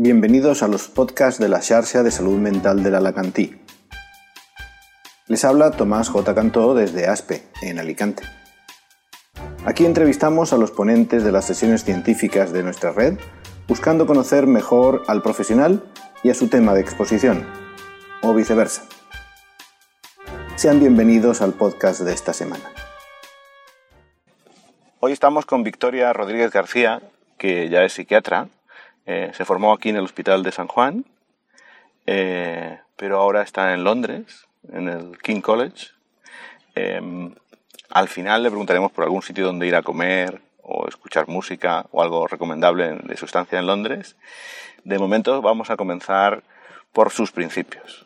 Bienvenidos a los podcasts de la Xarxa de Salud Mental del Alacantí. Les habla Tomás J. Cantó desde ASPE, en Alicante. Aquí entrevistamos a los ponentes de las sesiones científicas de nuestra red, buscando conocer mejor al profesional y a su tema de exposición, o viceversa. Sean bienvenidos al podcast de esta semana. Hoy estamos con Victoria Rodríguez García, que ya es psiquiatra. Eh, se formó aquí en el Hospital de San Juan, eh, pero ahora está en Londres, en el King College. Em, al final le preguntaremos por algún sitio donde ir a comer o escuchar música o algo recomendable de su estancia en Londres. De momento vamos a comenzar por sus principios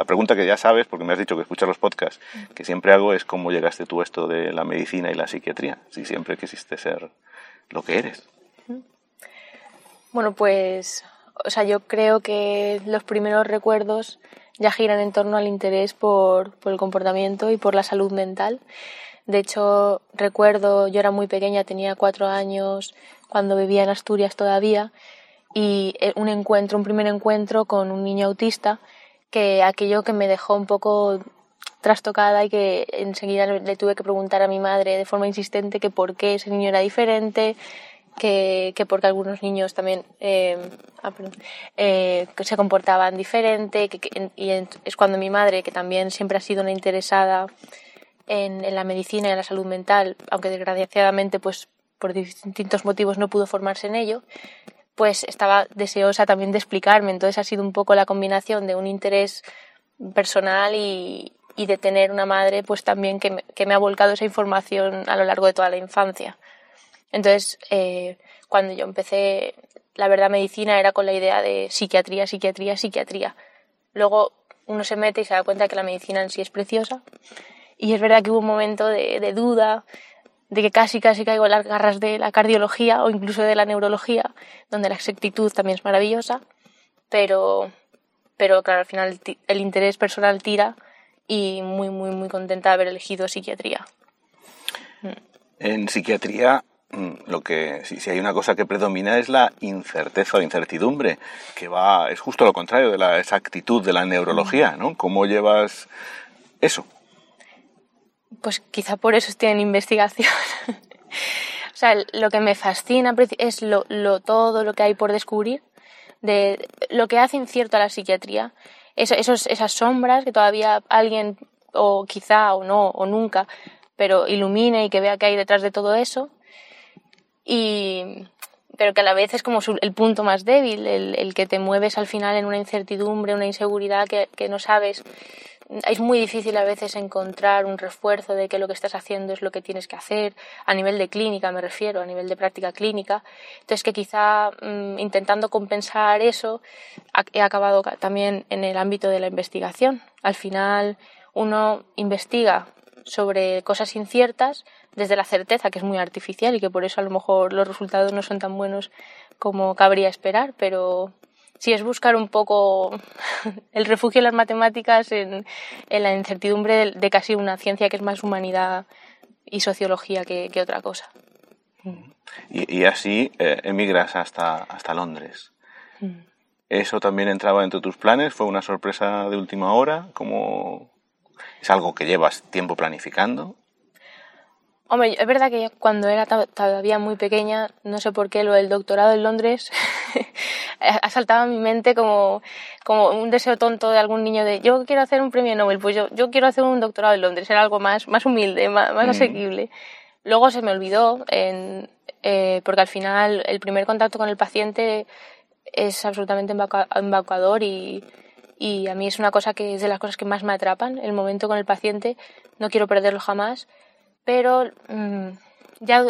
la pregunta que ya sabes, porque me has dicho que escuchas los podcasts, que siempre hago es cómo llegaste tú a esto de la medicina y la psiquiatría, si siempre quisiste ser lo que eres. Bueno, pues, o sea, yo creo que los primeros recuerdos ya giran en torno al interés por, por el comportamiento y por la salud mental. De hecho, recuerdo, yo era muy pequeña, tenía cuatro años, cuando vivía en Asturias todavía, y eh, un encuentro, un primer encuentro con un niño autista que aquello que me dejó un poco trastocada y que enseguida le tuve que preguntar a mi madre de forma insistente que por qué ese niño era diferente, que, que porque algunos niños también eh, eh, se comportaban diferente, que, y es cuando mi madre, que también siempre ha sido una interesada en, la medicina y en la salud mental, aunque desgraciadamente pues por distintos motivos no pudo formarse en ello, pues estaba deseosa también de explicarme. Entonces ha sido un poco la combinación de un interés personal y, de tener una madre pues también que me, ha volcado esa información a lo largo de toda la infancia. Entonces, eh, cuando yo empecé, la verdad, medicina era con la idea de psiquiatría, psiquiatría, psiquiatría. Luego uno se mete y se da cuenta que la medicina en sí es preciosa. Y es verdad que hubo un momento de duda, de que casi casi caigo en las garras de la cardiología o incluso de la neurología, donde la exactitud también es maravillosa, pero, pero claro, al final el, interés personal tira y muy, muy, muy contenta de haber elegido psiquiatría. Mm. En psiquiatría lo que si, si, hay una cosa que predomina es la incerteza o incertidumbre, que va es justo lo contrario de la exactitud de la neurología, ¿no? ¿Cómo llevas eso? pues quizá por eso estoy en investigación. o sea, lo que me fascina es lo, todo lo que hay por descubrir, de lo que hace incierto a la psiquiatría, esos, esas sombras que todavía alguien, o quizá o no, o nunca, pero ilumine y que vea que hay detrás de todo eso. Y, pero que a la vez es como el punto más débil, el, que te mueves al final en una incertidumbre, una inseguridad que, que no sabes es muy difícil a veces encontrar un refuerzo de que lo que estás haciendo es lo que tienes que hacer, a nivel de clínica me refiero, a nivel de práctica clínica. Entonces que quizá mm, intentando compensar eso he acabado también en el ámbito de la investigación. Al final uno investiga sobre cosas inciertas desde la certeza, que es muy artificial y que por eso a lo mejor los resultados no son tan buenos como cabría esperar, pero sí es buscar un poco el refugio en las matemáticas en, la incertidumbre de, casi una ciencia que es más humanidad y sociología que, otra cosa. Y, así eh, emigras hasta, hasta Londres. Mm. ¿Eso también entraba dentro de tus planes? ¿Fue una sorpresa de última hora? ¿Cómo... ¿Es algo que llevas tiempo planificando? Hombre, es verdad que cuando era todavía muy pequeña, no sé por qué, lo del doctorado en Londres ha saltado a mi mente como, como un deseo tonto de algún niño de yo quiero hacer un premio Nobel, pues yo, yo quiero hacer un doctorado en Londres, era algo más, más humilde, más, más mm. asequible. Luego se me olvidó, en, eh, porque al final el primer contacto con el paciente es absolutamente embaucador y, y a mí es una cosa que es de las cosas que más me atrapan, el momento con el paciente, no quiero perderlo jamás pero mm, ya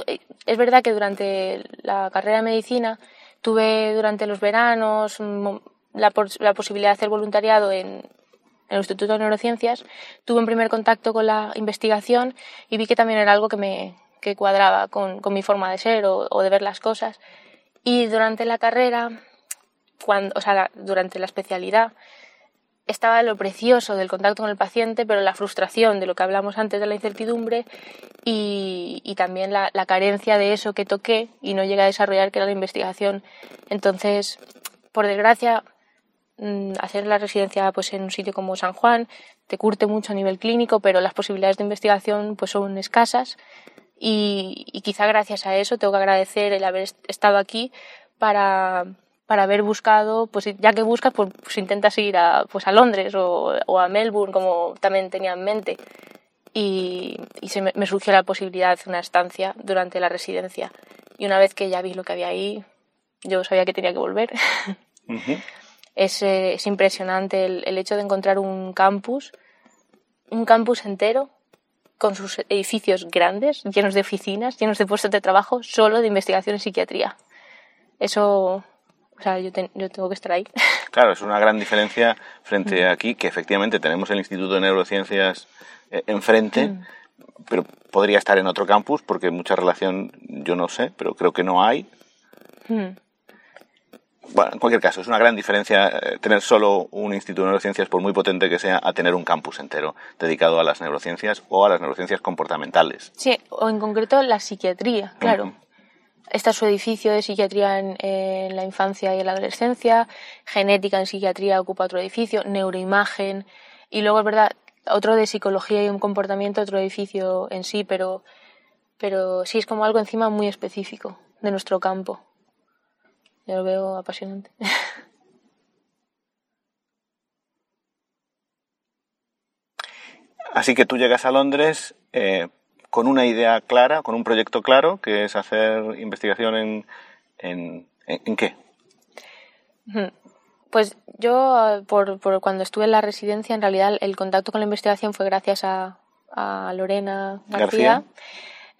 es verdad que durante la carrera de medicina tuve durante los veranos mm, la, la posibilidad de hacer voluntariado en, el Instituto de Neurociencias, tuve un primer contacto con la investigación y vi que también era algo que me que cuadraba con, con mi forma de ser o, o, de ver las cosas. Y durante la carrera, cuando, o sea, durante la especialidad, estaba lo precioso del contacto con el paciente, pero la frustración de lo que hablamos antes de la incertidumbre y, también la, carencia de eso que toqué y no llegué a desarrollar, que era la investigación. Entonces, por desgracia, mm, hacer la residencia pues, en un sitio como San Juan te curte mucho a nivel clínico, pero las posibilidades de investigación pues, son escasas y quizá gracias a eso tengo que agradecer el haber estado aquí para, para haber buscado, pues ya que buscas, pues, pues intentas ir a, pues a Londres o, o, a Melbourne, como también tenía en mente. Y, y se me, me, surgió la posibilidad de una estancia durante la residencia. Y una vez que ya vi lo que había ahí, yo sabía que tenía que volver. Uh -huh. es, eh, es, impresionante el, el hecho de encontrar un campus, un campus entero con sus edificios grandes, llenos de oficinas, llenos de puestos de trabajo, solo de investigación en psiquiatría. Eso, o sea, yo, te, yo tengo que estar ahí. Claro, es una gran diferencia frente a aquí, que efectivamente tenemos el Instituto de Neurociencias eh, enfrente, mm. pero podría estar en otro campus, porque mucha relación yo no sé, pero creo que no hay. Mm. Bueno, en cualquier caso, es una gran diferencia eh, tener solo un instituto de neurociencias, por muy potente que sea, a tener un campus entero dedicado a las neurociencias o a las neurociencias comportamentales. Sí, o en concreto la psiquiatría, claro. Uh -huh. Está su edificio de psiquiatría en, la infancia y en la adolescencia, genética en psiquiatría ocupa otro edificio, neuroimagen, y luego es verdad, otro de psicología y un comportamiento, otro edificio en sí, pero, pero sí es como algo encima muy específico de nuestro campo. Yo lo veo apasionante. Así que tú llegas a Londres eh, con una idea clara, con un proyecto claro, que es hacer investigación en, en, en, ¿en qué? Pues yo, por, por, cuando estuve en la residencia, en realidad el contacto con la investigación fue gracias a, a Lorena García. García.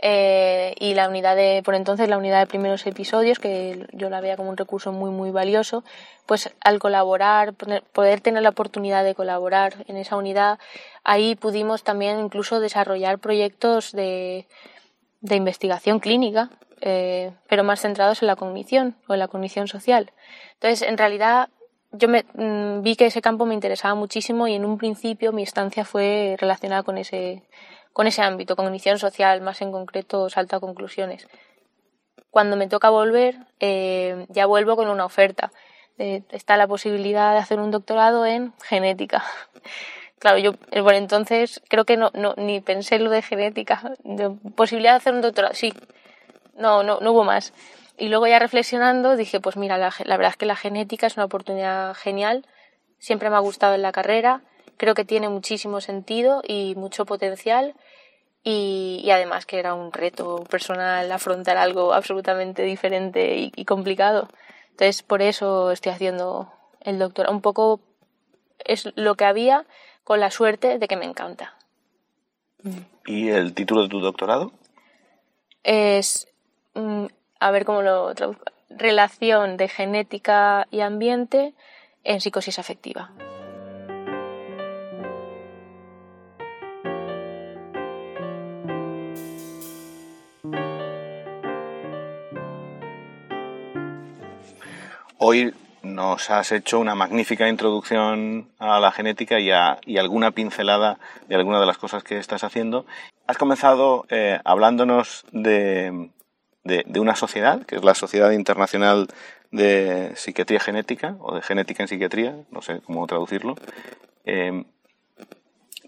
Eh, y la unidad de, por entonces, la unidad de primeros episodios, que yo la veía como un recurso muy, muy valioso, pues al colaborar, poder tener la oportunidad de colaborar en esa unidad, ahí pudimos también incluso desarrollar proyectos de, de investigación clínica, eh, pero más centrados en la cognición o en la cognición social. Entonces, en realidad, yo me, mmm, vi que ese campo me interesaba muchísimo y en un principio mi estancia fue relacionada con ese, con ese ámbito, cognición social, más en concreto, salto a conclusiones. Cuando me toca volver, eh, ya vuelvo con una oferta. Eh, está la posibilidad de hacer un doctorado en genética. Claro, yo por entonces creo que no, no ni pensé lo de genética. De posibilidad de hacer un doctorado, sí. No, no, no hubo más. Y luego ya reflexionando dije, pues mira, la, la verdad es que la genética es una oportunidad genial. Siempre me ha gustado en la carrera creo que tiene muchísimo sentido y mucho potencial y, y, además que era un reto personal afrontar algo absolutamente diferente y, y, complicado. Entonces por eso estoy haciendo el doctorado. Un poco es lo que había con la suerte de que me encanta. ¿Y el título de tu doctorado? Es, mm, a ver cómo lo traduzco, relación de genética y ambiente en psicosis afectiva. Hoy nos has hecho una magnífica introducción a la genética y, a, y alguna pincelada de algunas de las cosas que estás haciendo. Has comenzado eh, hablándonos de, una sociedad, que es la Sociedad Internacional de Psiquiatría Genética, o de Genética en Psiquiatría, no sé cómo traducirlo. Eh,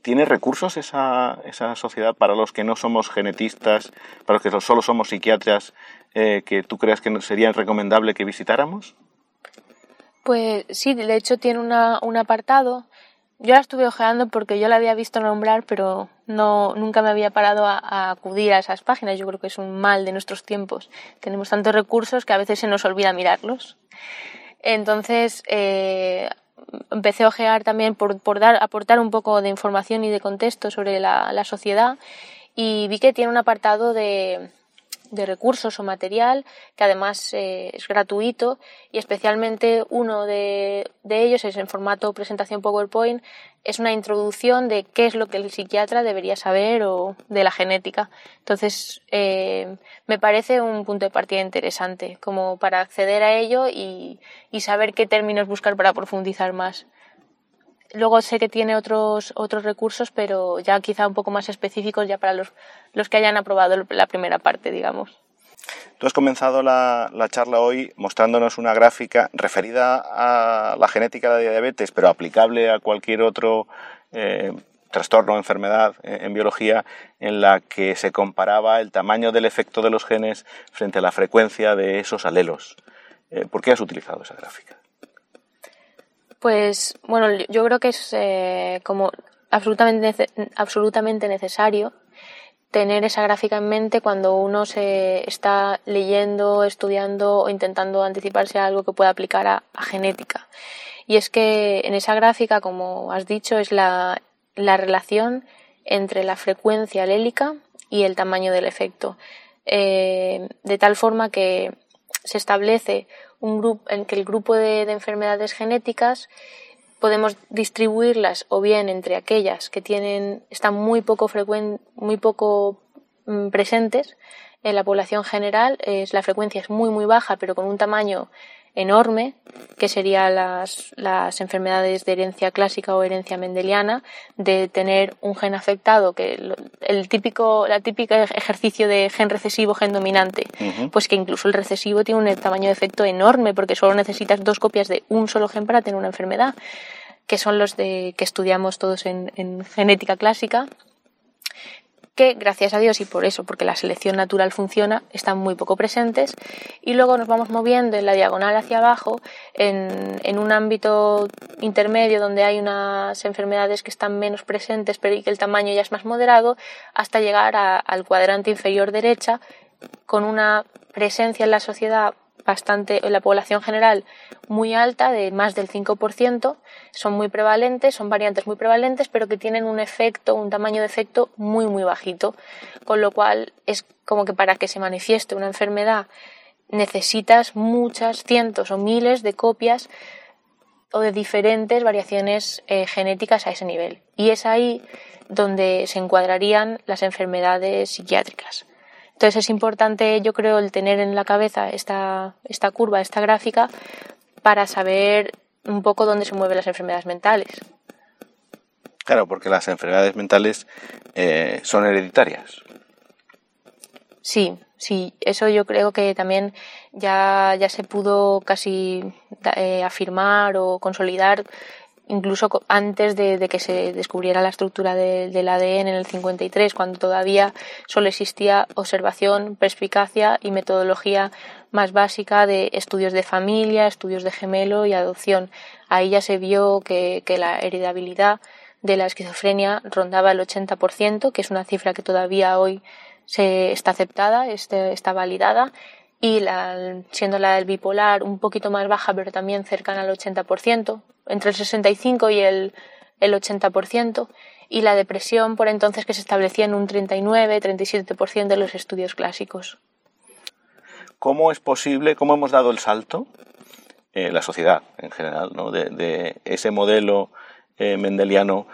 ¿Tiene recursos esa, esa, sociedad para los que no somos genetistas, para los que solo somos psiquiatras, eh, que tú creas que sería recomendable que visitáramos? Pues sí, de hecho tiene una, un apartado. Yo la estuve ojeando porque yo la había visto nombrar, pero no, nunca me había parado a, acudir a esas páginas. Yo creo que es un mal de nuestros tiempos. Tenemos tantos recursos que a veces se nos olvida mirarlos. Entonces, eh, empecé a ojear también por, por dar, aportar un poco de información y de contexto sobre la, la sociedad y vi que tiene un apartado de, de recursos o material que además eh, es gratuito y especialmente uno de, ellos es en formato presentación PowerPoint es una introducción de qué es lo que el psiquiatra debería saber o de la genética. Entonces eh, me parece un punto de partida interesante como para acceder a ello y, y saber qué términos buscar para profundizar más Luego sé que tiene otros, otros recursos, pero ya quizá un poco más específicos ya para los, los que hayan aprobado la primera parte, digamos. Tú has comenzado la, charla hoy mostrándonos una gráfica referida a la genética de la diabetes, pero aplicable a cualquier otro eh, trastorno o enfermedad en biología, en la que se comparaba el tamaño del efecto de los genes frente a la frecuencia de esos alelos. Eh, ¿Por qué has utilizado esa gráfica? Pues bueno, yo creo que es eh, como absolutamente, absolutamente necesario tener esa gráfica en mente cuando uno se está leyendo, estudiando o intentando anticiparse a algo que pueda aplicar a, genética. Y es que en esa gráfica, como has dicho, es la, relación entre la frecuencia alélica y el tamaño del efecto. Eh, de tal forma que se establece un grupo en que el grupo de, enfermedades genéticas podemos distribuirlas o bien entre aquellas que tienen están muy poco muy poco mm, presentes en la población general la frecuencia es muy muy baja pero con un tamaño enorme, que serían las, las, enfermedades de herencia clásica o herencia mendeliana, de tener un gen afectado, que el típico, la típica ejercicio de gen recesivo, gen dominante, pues que incluso el recesivo tiene un tamaño de efecto enorme, porque solo necesitas dos copias de un solo gen para tener una enfermedad, que son los de que estudiamos todos en, en genética clásica que gracias a Dios y por eso, porque la selección natural funciona, están muy poco presentes y luego nos vamos moviendo en la diagonal hacia abajo en, un ámbito intermedio donde hay unas enfermedades que están menos presentes pero y que el tamaño ya es más moderado hasta llegar al cuadrante inferior derecha con una presencia en la sociedad bastante, la población general muy alta, de más del 5%, son muy prevalentes, son variantes muy prevalentes, pero que tienen un efecto, un tamaño de efecto muy, muy bajito, con lo cual es como que para que se manifieste una enfermedad necesitas muchas, cientos o miles de copias o de diferentes variaciones eh, genéticas a ese nivel. Y es ahí donde se encuadrarían las enfermedades psiquiátricas. Entonces es importante, yo creo, el tener en la cabeza esta, esta curva, esta gráfica, para saber un poco dónde se mueven las enfermedades mentales. Claro, porque las enfermedades mentales eh, son hereditarias. Sí, sí, eso yo creo que también ya, ya se pudo casi eh, afirmar o consolidar incluso antes de, que se descubriera la estructura del ADN en el 53, cuando todavía solo existía observación, perspicacia y metodología más básica de estudios de familia, estudios de gemelo y adopción. Ahí ya se vio que, la heredabilidad de la esquizofrenia rondaba el 80%, que es una cifra que todavía hoy se está aceptada, este, está validada, y la, siendo la del bipolar un poquito más baja, pero también cercana al 80%, entre el 65 y el, el 80%, y la depresión por entonces que se establecía en un 39-37% de los estudios clásicos. ¿Cómo es posible, cómo hemos dado el salto, eh, la sociedad en general, ¿no? de, ese modelo eh, mendeliano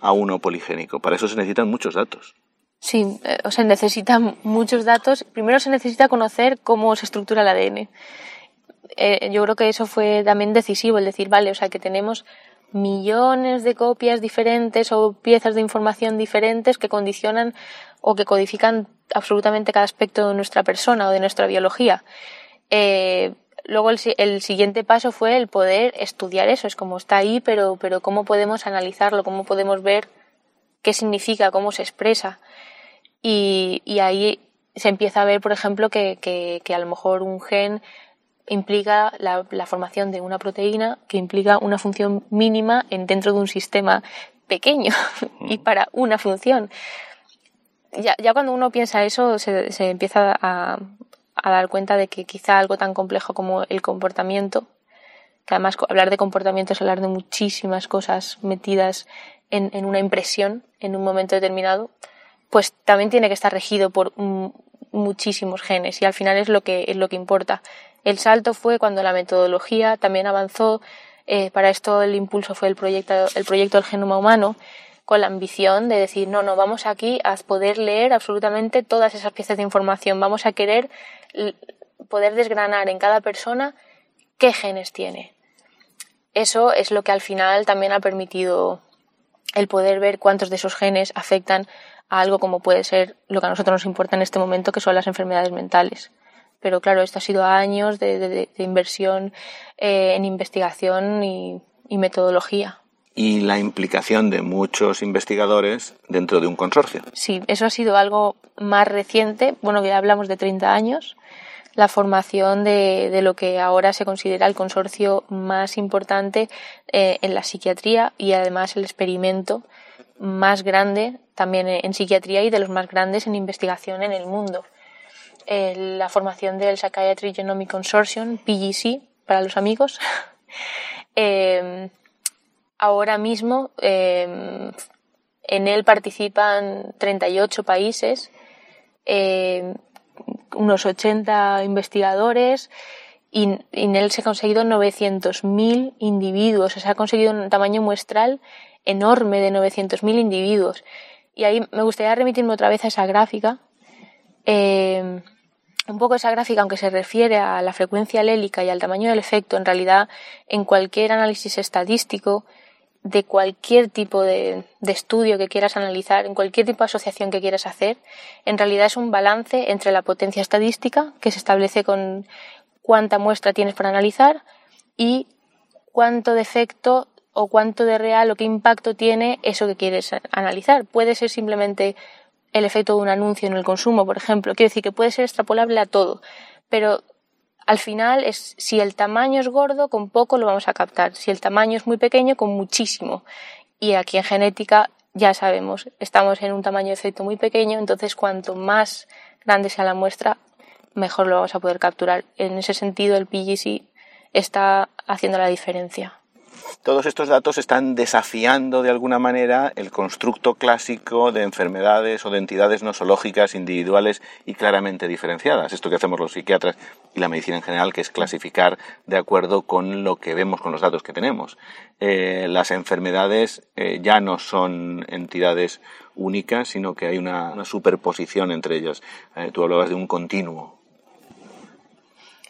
a uno poligénico? Para eso se necesitan muchos datos. Sí, eh, o sea, necesitan muchos datos. Primero se necesita conocer cómo se estructura el ADN. Eh, yo creo que eso fue también decisivo, el decir, vale, o sea, que tenemos millones de copias diferentes o piezas de información diferentes que condicionan o que codifican absolutamente cada aspecto de nuestra persona o de nuestra biología. Eh, luego el, el, siguiente paso fue el poder estudiar eso, es como está ahí, pero, pero cómo podemos analizarlo, cómo podemos ver qué significa, cómo se expresa. Y, y ahí se empieza a ver, por ejemplo, que, que, que a lo mejor un gen implica la, formación de una proteína que implica una función mínima en, dentro de un sistema pequeño y para una función. Ya, ya cuando uno piensa eso se, se empieza a, a, dar cuenta de que quizá algo tan complejo como el comportamiento, que además hablar de comportamiento es hablar de muchísimas cosas metidas en, en una impresión en un momento determinado, pues también tiene que estar regido por muchísimos genes y al final es lo que, es lo que importa. El salto fue cuando la metodología también avanzó. Eh, para esto el impulso fue el proyecto, el proyecto del genoma humano, con la ambición de decir, no, no, vamos aquí a poder leer absolutamente todas esas piezas de información, vamos a querer poder desgranar en cada persona qué genes tiene. Eso es lo que al final también ha permitido el poder ver cuántos de esos genes afectan a algo como puede ser lo que a nosotros nos importa en este momento, que son las enfermedades mentales pero claro, esto ha sido años de, inversión eh, en investigación y, metodología. Y la implicación de muchos investigadores dentro de un consorcio. Sí, eso ha sido algo más reciente, bueno, ya hablamos de 30 años, la formación de, lo que ahora se considera el consorcio más importante eh, en la psiquiatría y además el experimento más grande también en psiquiatría y de los más grandes en investigación en el mundo. La formación del Psychiatry Genomic Consortium, PGC, para los amigos. Eh, ahora mismo eh, en él participan 38 países, unos 80 investigadores y, en él se ha conseguido 900.000 individuos, se ha conseguido un tamaño muestral enorme de 900.000 individuos. Y ahí me gustaría remitirme otra vez a esa gráfica. Eh, un poco esa gráfica, aunque se refiere a la frecuencia alélica y al tamaño del efecto, en realidad en cualquier análisis estadístico de cualquier tipo de, de, estudio que quieras analizar, en cualquier tipo de asociación que quieras hacer, en realidad es un balance entre la potencia estadística, que se establece con cuánta muestra tienes para analizar, y cuánto de efecto o cuánto de real o qué impacto tiene eso que quieres analizar. Puede ser simplemente el efecto de un anuncio en el consumo, por ejemplo. Quiero decir que puede ser extrapolable a todo, pero al final es si el tamaño es gordo, con poco lo vamos a captar. Si el tamaño es muy pequeño, con muchísimo. Y aquí en genética ya sabemos, estamos en un tamaño de efecto muy pequeño, entonces cuanto más grande sea la muestra, mejor lo vamos a poder capturar. En ese sentido, el PGC está haciendo la diferencia. Todos estos datos están desafiando de alguna manera el constructo clásico de enfermedades o de entidades nosológicas individuales y claramente diferenciadas. Esto que hacemos los psiquiatras y la medicina en general, que es clasificar de acuerdo con lo que vemos con los datos que tenemos. Eh, las enfermedades eh, ya no son entidades únicas, sino que hay una, superposición entre ellas. Eh, tú hablabas de un continuo.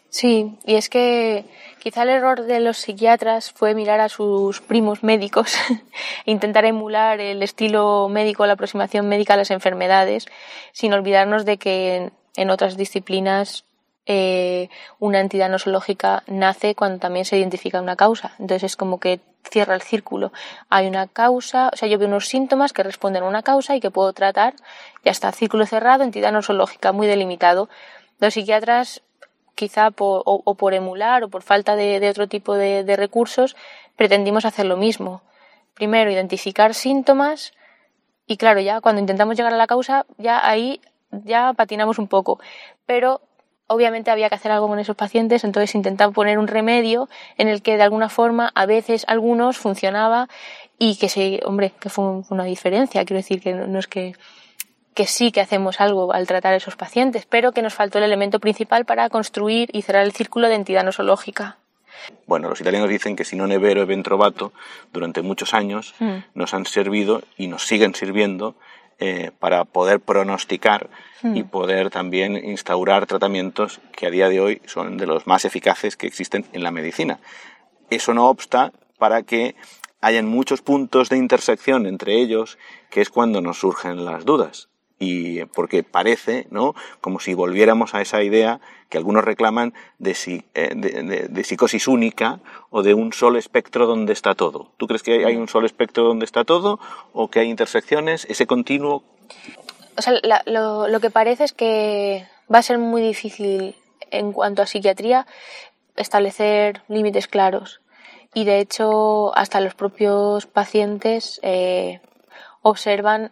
Sí, y es que Quizá el error de los psiquiatras fue mirar a sus primos médicos e intentar emular el estilo médico, la aproximación médica a las enfermedades, sin olvidarnos de que en, otras disciplinas eh, una entidad nosológica nace cuando también se identifica una causa. Entonces es como que cierra el círculo. Hay una causa, o sea, yo veo unos síntomas que responden a una causa y que puedo tratar. Ya está, círculo cerrado, entidad nosológica, muy delimitado. Los psiquiatras quizá por, o, por emular o por falta de, otro tipo de, recursos, pretendimos hacer lo mismo. Primero, identificar síntomas y claro, ya cuando intentamos llegar a la causa, ya ahí ya patinamos un poco. Pero obviamente había que hacer algo con esos pacientes, entonces intentaba poner un remedio en el que de alguna forma a veces algunos funcionaba y que se, hombre, que fue una diferencia, quiero decir que no es que que sí que hacemos algo al tratar a esos pacientes, pero que nos faltó el elemento principal para construir y cerrar el círculo de entidad nosológica. Bueno, los italianos dicen que si no nevero e ventrovato, durante muchos años hmm. nos han servido y nos siguen sirviendo eh, para poder pronosticar hmm. y poder también instaurar tratamientos que a día de hoy son de los más eficaces que existen en la medicina. Eso no obsta para que hayan muchos puntos de intersección entre ellos, que es cuando nos surgen las dudas y porque parece, ¿no? Como si volviéramos a esa idea que algunos reclaman de, eh, de, psicosis única o de un solo espectro donde está todo. ¿Tú crees que hay un solo espectro donde está todo o que hay intersecciones? ¿Ese continuo? O sea, lo, lo que parece es que va a ser muy difícil en cuanto a psiquiatría establecer límites claros. Y de hecho, hasta los propios pacientes eh, observan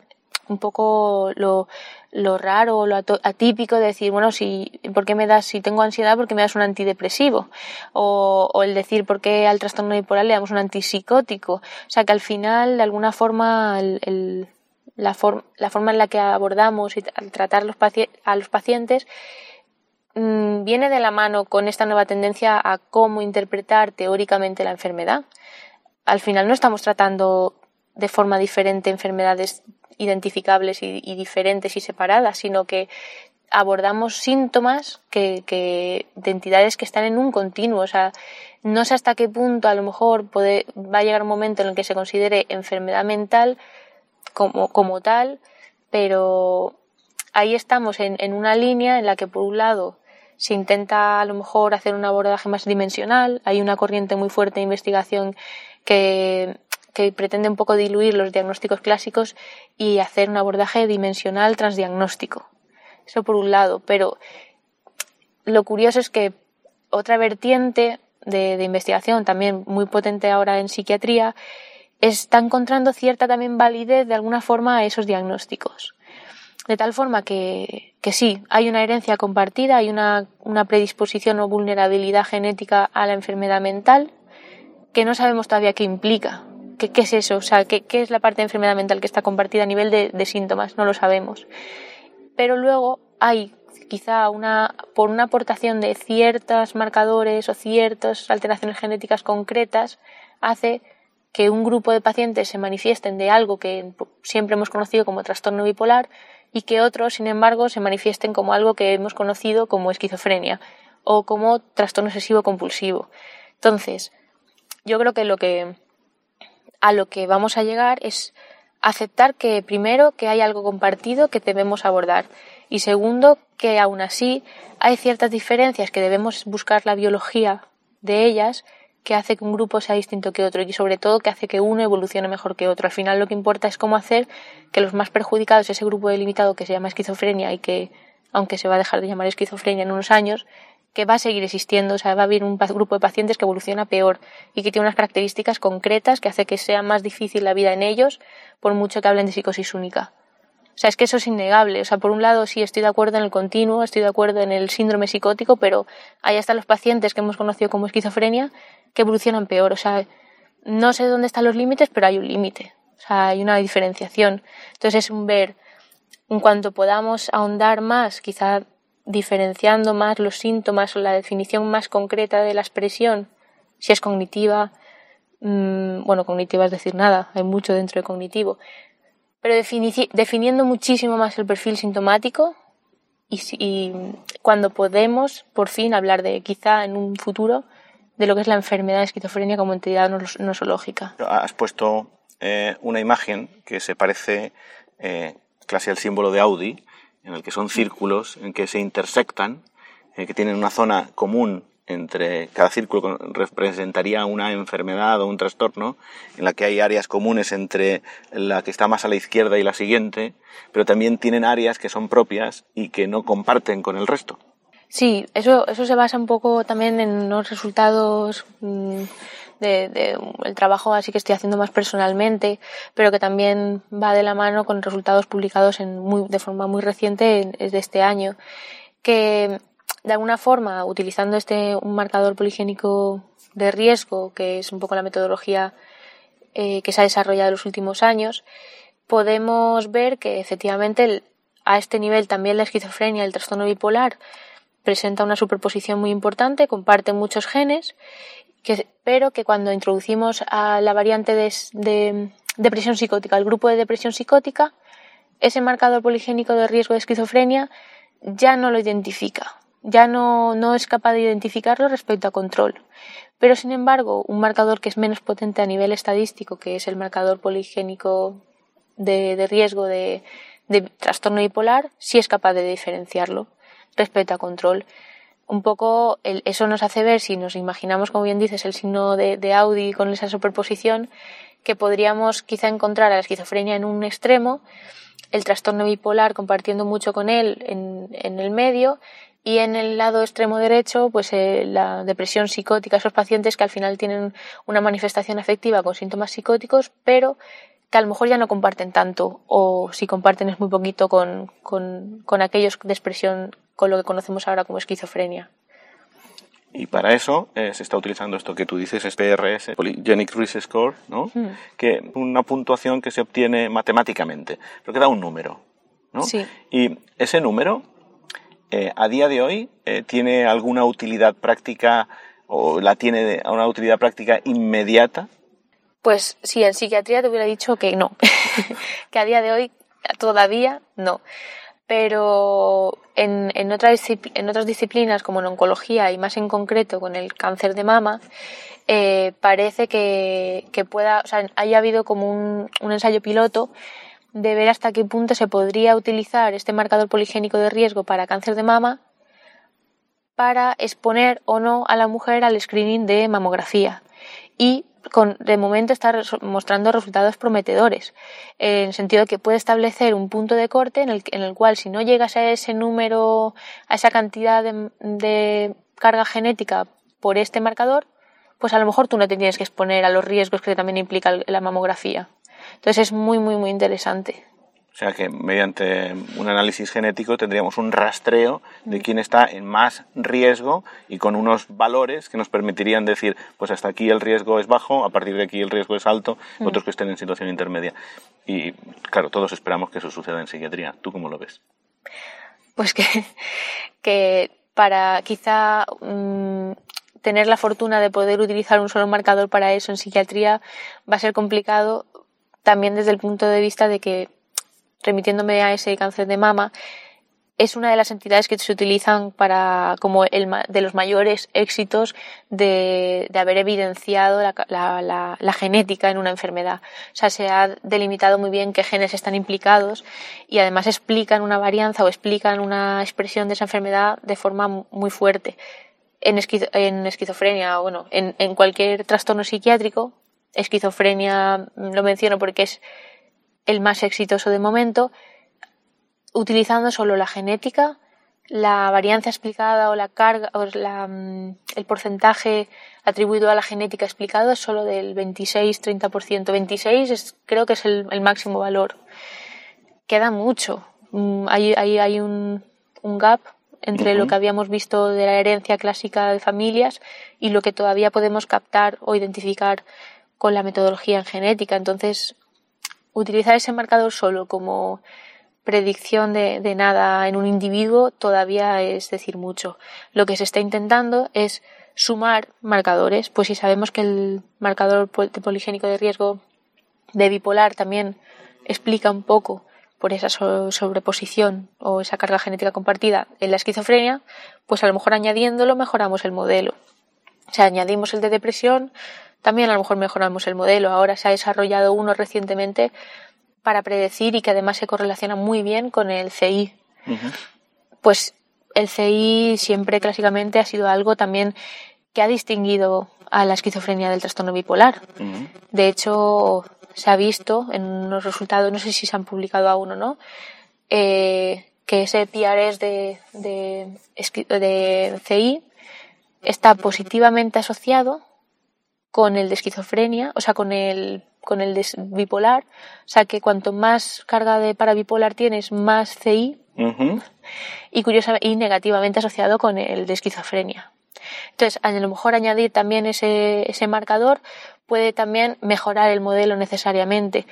un poco lo, lo raro, lo atípico de decir, bueno, si, ¿por qué me das, si tengo ansiedad, por qué me das un antidepresivo? O, el decir, ¿por qué al trastorno bipolar le damos un antipsicótico? O sea, que al final, de alguna forma, el, la, la forma en la que abordamos y al tratar los a los pacientes mm, viene de la mano con esta nueva tendencia a cómo interpretar teóricamente la enfermedad. Al final no estamos tratando de forma diferente enfermedades identificables y, diferentes y separadas, sino que abordamos síntomas que, de entidades que están en un continuo. O sea, no sé hasta qué punto a lo mejor va a llegar un momento en el que se considere enfermedad mental como, como tal, pero ahí estamos en, en una línea en la que por un lado se intenta a lo mejor hacer un abordaje más dimensional. Hay una corriente muy fuerte de investigación que, que pretende un poco diluir los diagnósticos clásicos y hacer un abordaje dimensional transdiagnóstico. Eso por un lado, pero lo curioso es que otra vertiente de, investigación también muy potente ahora en psiquiatría está encontrando cierta también validez de alguna forma a esos diagnósticos. De tal forma que, que sí, hay una herencia compartida, hay una, una predisposición o vulnerabilidad genética a la enfermedad mental que no sabemos todavía qué implica. ¿Qué, es eso? O sea, ¿qué, ¿qué, es la parte de enfermedad mental que está compartida a nivel de, de síntomas? No lo sabemos. Pero luego hay quizá una, por una aportación de ciertos marcadores o ciertas alteraciones genéticas concretas, hace que un grupo de pacientes se manifiesten de algo que siempre hemos conocido como trastorno bipolar y que otros, sin embargo, se manifiesten como algo que hemos conocido como esquizofrenia o como trastorno obsesivo compulsivo. Entonces, yo creo que lo que a lo que vamos a llegar es aceptar que primero que hay algo compartido que debemos abordar y segundo que aún así hay ciertas diferencias que debemos buscar la biología de ellas que hace que un grupo sea distinto que otro y sobre todo que hace que uno evolucione mejor que otro. Al final lo que importa es cómo hacer que los más perjudicados, ese grupo delimitado que se llama esquizofrenia y que, aunque se va a dejar de llamar esquizofrenia en unos años, que va a seguir existiendo, o sea, va a haber un grupo de pacientes que evoluciona peor y que tiene unas características concretas que hace que sea más difícil la vida en ellos, por mucho que hablen de psicosis única. O sea, es que eso es innegable. O sea, por un lado sí estoy de acuerdo en el continuo, estoy de acuerdo en el síndrome psicótico, pero ahí están los pacientes que hemos conocido como esquizofrenia que evolucionan peor. O sea, no sé dónde están los límites, pero hay un límite. O sea, hay una diferenciación. Entonces es un ver, en cuanto podamos ahondar más, quizá diferenciando más los síntomas o la definición más concreta de la expresión, si es cognitiva, mmm, bueno, cognitiva es decir nada, hay mucho dentro de cognitivo, pero definiendo muchísimo más el perfil sintomático y, y cuando podemos, por fin, hablar de quizá en un futuro de lo que es la enfermedad de esquizofrenia como entidad nosológica. Has puesto eh, una imagen que se parece eh, casi al símbolo de Audi, en el que son círculos en que se intersectan, eh, que tienen una zona común entre cada círculo representaría una enfermedad o un trastorno, en la que hay áreas comunes entre la que está más a la izquierda y la siguiente, pero también tienen áreas que son propias y que no comparten con el resto. Sí, eso, eso se basa un poco también en los resultados mm, de, el trabajo así que estoy haciendo más personalmente, pero que también va de la mano con resultados publicados de forma muy reciente de este año, que de alguna forma, utilizando este un marcador poligénico de riesgo, que es un poco la metodología eh, que se ha desarrollado en los últimos años, podemos ver que efectivamente a este nivel también la esquizofrenia, el trastorno bipolar, presenta una superposición muy importante, comparte muchos genes, que, pero que cuando introducimos a la variante de, de depresión psicótica, el grupo de depresión psicótica, ese marcador poligénico de riesgo de esquizofrenia ya no lo identifica, ya no, no es capaz de identificarlo respecto a control. Pero sin embargo, un marcador que es menos potente a nivel estadístico, que es el marcador poligénico de, de riesgo de, de trastorno bipolar, sí es capaz de diferenciarlo respecto a control. Un poco el, eso nos hace ver, si nos imaginamos, como bien dices, el signo de, Audi con esa superposición, que podríamos quizá encontrar a la esquizofrenia en un extremo, el trastorno bipolar compartiendo mucho con él en, en el medio y en el lado extremo derecho, pues eh, la depresión psicótica, esos pacientes que al final tienen una manifestación afectiva con síntomas psicóticos, pero que a lo mejor ya no comparten tanto o si comparten es muy poquito con, con, con aquellos de expresión con lo que conocemos ahora como esquizofrenia. Y para eso eh, se está utilizando esto que tú dices, es PRS, Polygenic Risk Score, ¿no? Mm. que una puntuación que se obtiene matemáticamente, pero que da un número. ¿no? Sí. Y ese número, eh, a día de hoy, eh, tiene alguna utilidad práctica o la tiene una utilidad práctica inmediata pues sí, en psiquiatría te hubiera dicho que no, que a día de hoy todavía no. Pero en, en, otra en otras disciplinas como en oncología y más en concreto con el cáncer de mama, eh, parece que, que, pueda, o sea, haya habido como un, un ensayo piloto de ver hasta qué punto se podría utilizar este marcador poligénico de riesgo para cáncer de mama para exponer o no a la mujer al screening de mamografía. Y con, de momento está mostrando resultados prometedores, en el sentido de que puede establecer un punto de corte en el, en el cual si no llegas a ese número, a esa cantidad de, de carga genética por este marcador, pues a lo mejor tú no te tienes que exponer a los riesgos que también implica la mamografía. Entonces es muy, muy, muy interesante. O sea que mediante un análisis genético tendríamos un rastreo de mm. quién está en más riesgo y con unos valores que nos permitirían decir, pues hasta aquí el riesgo es bajo, a partir de aquí el riesgo es alto, mm. otros que estén en situación intermedia. Y claro, todos esperamos que eso suceda en psiquiatría. ¿Tú cómo lo ves? Pues que, que para quizá mm, tener la fortuna de poder utilizar un solo marcador para eso en psiquiatría va a ser complicado también desde el punto de vista de que remitiéndome a ese cáncer de mama, es una de las entidades que se utilizan para como el de los mayores éxitos de, de haber evidenciado la, la, la, genética en una enfermedad. O sea, se ha delimitado muy bien qué genes están implicados y además explican una varianza o explican una expresión de esa enfermedad de forma muy fuerte. En, en esquizofrenia, bueno, en, en cualquier trastorno psiquiátrico, esquizofrenia lo menciono porque es el más exitoso de momento, utilizando solo la genética, la varianza explicada o la carga o mm, el porcentaje atribuido a la genética explicado es solo del 26-30%. 26 es, creo que es el, máximo valor. Queda mucho. Mm, hay, hay, hay un, un, gap entre lo que habíamos visto de la herencia clásica de familias y lo que todavía podemos captar o identificar con la metodología en genética. Entonces, utilizar ese marcador solo como predicción de, nada en un individuo todavía es decir mucho. Lo que se está intentando es sumar marcadores, pues si sabemos que el marcador poligénico de riesgo de bipolar también explica un poco por esa sobreposición o esa carga genética compartida en la esquizofrenia, pues a lo mejor añadiéndolo mejoramos el modelo. O sea, añadimos el de depresión, también a lo mejor mejoramos el modelo. Ahora se ha desarrollado uno recientemente para predecir y que además se correlaciona muy bien con el CI. Pues el CI siempre clásicamente ha sido algo también que ha distinguido a la esquizofrenia del trastorno bipolar. De hecho, se ha visto en unos resultados, no sé si se han publicado aún o no, eh, que ese PRS de, de, de CI está positivamente asociado con el de esquizofrenia, o sea, con el, con el de bipolar. O sea, que cuanto más carga de parabipolar tienes, más CI. Y curiosamente, y negativamente asociado con el de esquizofrenia. Entonces, a lo mejor añadir también ese, ese marcador puede también mejorar el modelo necesariamente.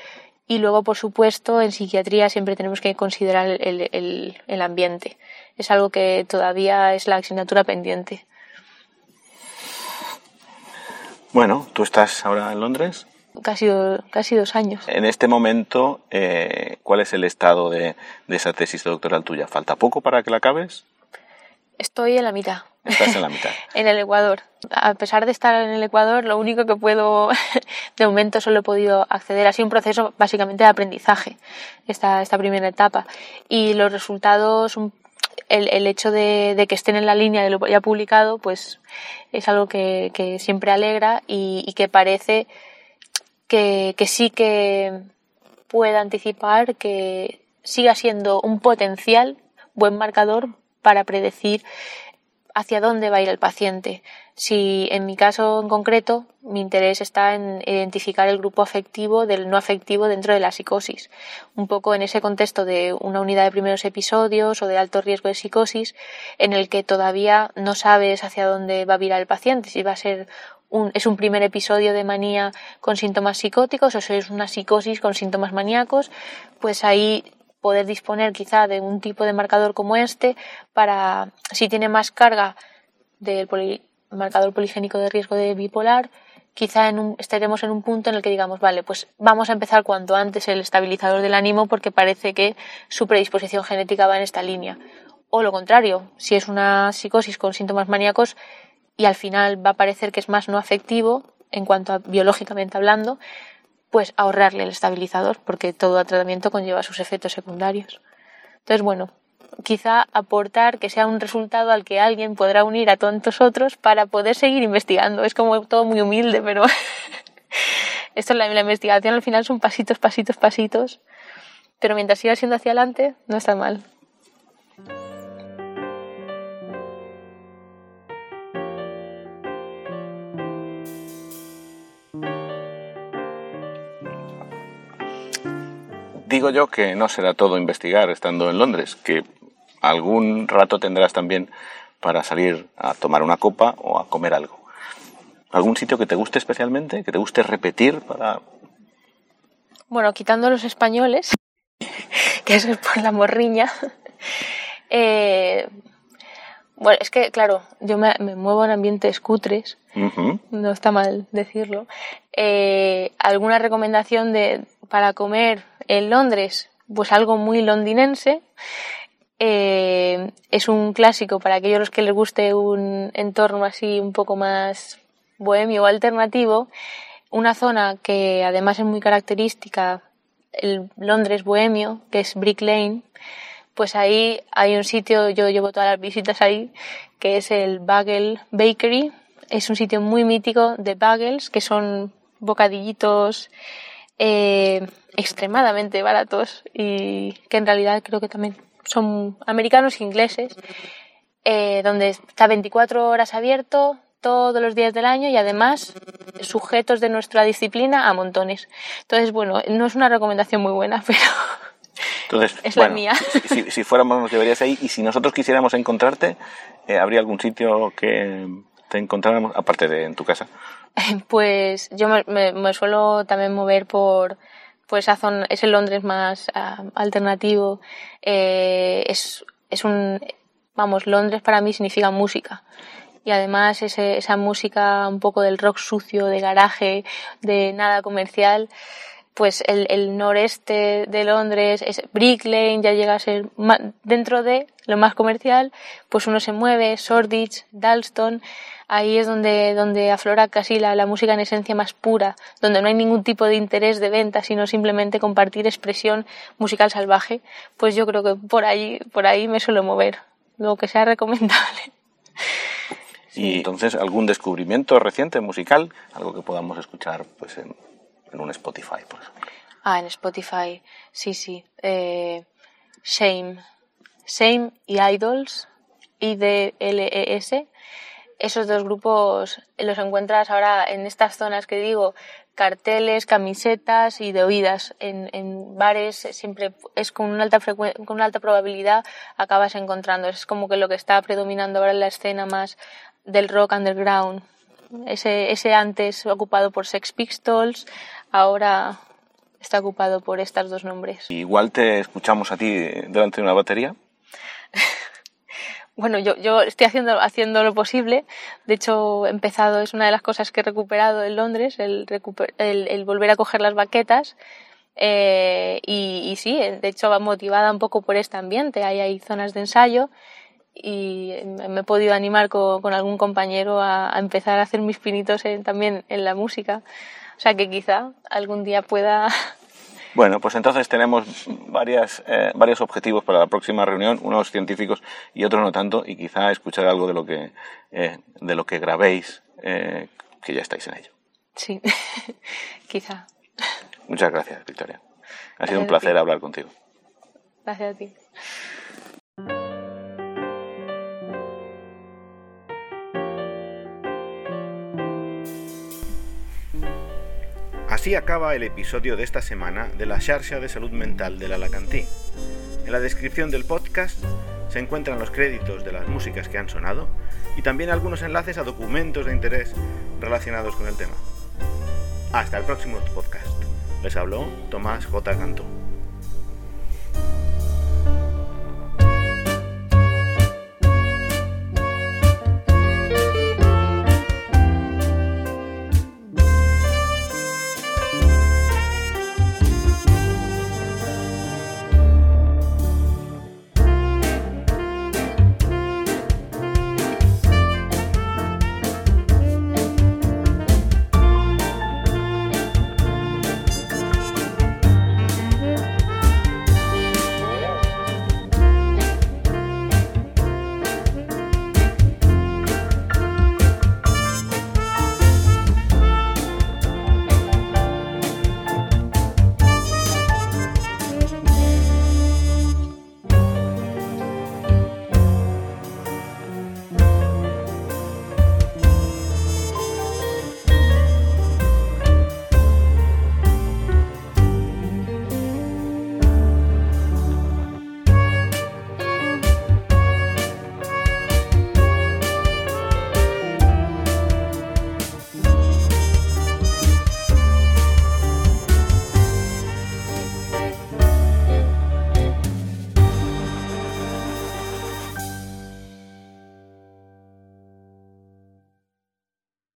Y luego, por supuesto, en psiquiatría siempre tenemos que considerar el, el, el ambiente. Es algo que todavía es la asignatura pendiente. Bueno, tú estás ahora en Londres. Casi, casi dos años. En este momento, eh, ¿cuál es el estado de, esa tesis doctoral tuya? ¿Falta poco para que la acabes? Estoy en la mitad. Estás en la mitad. en el Ecuador. A pesar de estar en el Ecuador, lo único que puedo, de momento solo he podido acceder. Ha sido un proceso básicamente de aprendizaje, esta, esta primera etapa. Y los resultados el, el hecho de, de, que estén en la línea de lo ya publicado, pues es algo que, que siempre alegra y, y que parece que, que, sí que pueda anticipar que siga siendo un potencial buen marcador para predecir hacia dónde va a ir el paciente. Si en mi caso en concreto mi interés está en identificar el grupo afectivo del no afectivo dentro de la psicosis, un poco en ese contexto de una unidad de primeros episodios o de alto riesgo de psicosis en el que todavía no sabes hacia dónde va a virar el paciente, si va a ser es un primer episodio de manía con síntomas psicóticos o si es una psicosis con síntomas maníacos, pues ahí poder disponer quizá de un tipo de marcador como este para si tiene más carga del marcador poligénico de riesgo de bipolar, quizá estaremos en un punto en el que digamos, vale, pues vamos a empezar cuanto antes el estabilizador del ánimo porque parece que su predisposición genética va en esta línea. O lo contrario, si es una psicosis con síntomas maníacos y al final va a parecer que es más no afectivo en cuanto a biológicamente hablando, pues ahorrarle el estabilizador porque todo tratamiento conlleva sus efectos secundarios. Entonces, bueno, quizá aportar que sea un resultado al que alguien podrá unir a tantos otros para poder seguir investigando. Es como todo muy humilde, pero esto la, la investigación al final son pasitos, pasitos, pasitos. Pero mientras siga siendo hacia adelante, no está mal. Digo yo que no será todo investigar estando en Londres, que algún rato tendrás también para salir a tomar una copa o a comer algo. ¿Algún sitio que te guste especialmente, que te guste repetir para... Bueno, quitando los españoles, que eso es por la morriña. Eh, bueno, es que, claro, yo me, muevo en ambientes cutres, no está mal decirlo. Eh, ¿Alguna recomendación de, para comer en Londres? Pues algo muy londinense. Eh, es un clásico para aquellos los que les guste un entorno así un poco más bohemio o alternativo. Una zona que además es muy característica, el Londres bohemio, que es Brick Lane. Pues ahí hay un sitio, yo llevo todas las visitas ahí, que es el Bagel Bakery. Es un sitio muy mítico de bagels, que son bocadillitos eh, extremadamente baratos y que en realidad creo que también son americanos e ingleses, eh, donde está 24 horas abierto todos los días del año y además sujetos de nuestra disciplina a montones. Entonces, bueno, no es una recomendación muy buena, pero Entonces, es la mía. Si, si, fuéramos, nos llevarías ahí y si nosotros quisiéramos encontrarte, eh, ¿habría algún sitio que te encontráramos, aparte de en tu casa? Pues yo me, suelo también mover por, pues esa zona, es el Londres más uh, alternativo. Eh, es, es un, vamos, Londres para mí significa música. Y además ese, esa música un poco del rock sucio, de garaje, de nada comercial, pues el, noreste de Londres, es Brick Lane ya llega a ser dentro de lo más comercial, pues uno se mueve, Shoreditch, Dalston, ahí es donde, donde aflora casi la, la, música en esencia más pura, donde no hay ningún tipo de interés de venta, sino simplemente compartir expresión musical salvaje, pues yo creo que por ahí, por ahí me suelo mover, lo que sea recomendable. Y entonces, ¿algún descubrimiento reciente musical? Algo que podamos escuchar pues en, en un Spotify, por ejemplo. Ah, en Spotify, sí, sí. Eh, Shame. Shame y Idols, I-D-L-E-S esos dos grupos los encuentras ahora en estas zonas que digo, carteles, camisetas y de oídas. En, en bares siempre es con una alta con una alta probabilidad acabas encontrando. Es como que lo que está predominando ahora en la escena más del rock underground. Ese, ese antes ocupado por Sex Pistols, ahora está ocupado por estos dos nombres. Igual te escuchamos a ti delante de una batería. bueno, yo, yo estoy haciendo, haciendo lo posible. De hecho, he empezado, es una de las cosas que he recuperado en Londres, el, el, el volver a coger las baquetas. Eh, y, y, sí, de hecho, va motivada un poco por este ambiente. Ahí hay zonas de ensayo y me he podido animar con, con algún compañero a, a, empezar a hacer mis pinitos en, también en la música. O sea que quizá algún día pueda Bueno, pues entonces tenemos varias, eh, varios objetivos para la próxima reunión, unos científicos y otros no tanto, y quizá escuchar algo de lo que, eh, de lo que grabéis, eh, que ya estáis en ello. Sí, quizá. Muchas gracias, Victoria. Ha gracias sido un placer hablar contigo. Gracias a ti. Así acaba el episodio de esta semana de la Xarxa de Salud Mental del Alacantí. En la descripción del podcast se encuentran los créditos de las músicas que han sonado y también algunos enlaces a documentos de interés relacionados con el tema. Hasta el próximo podcast. Les habló Tomás J. Cantó.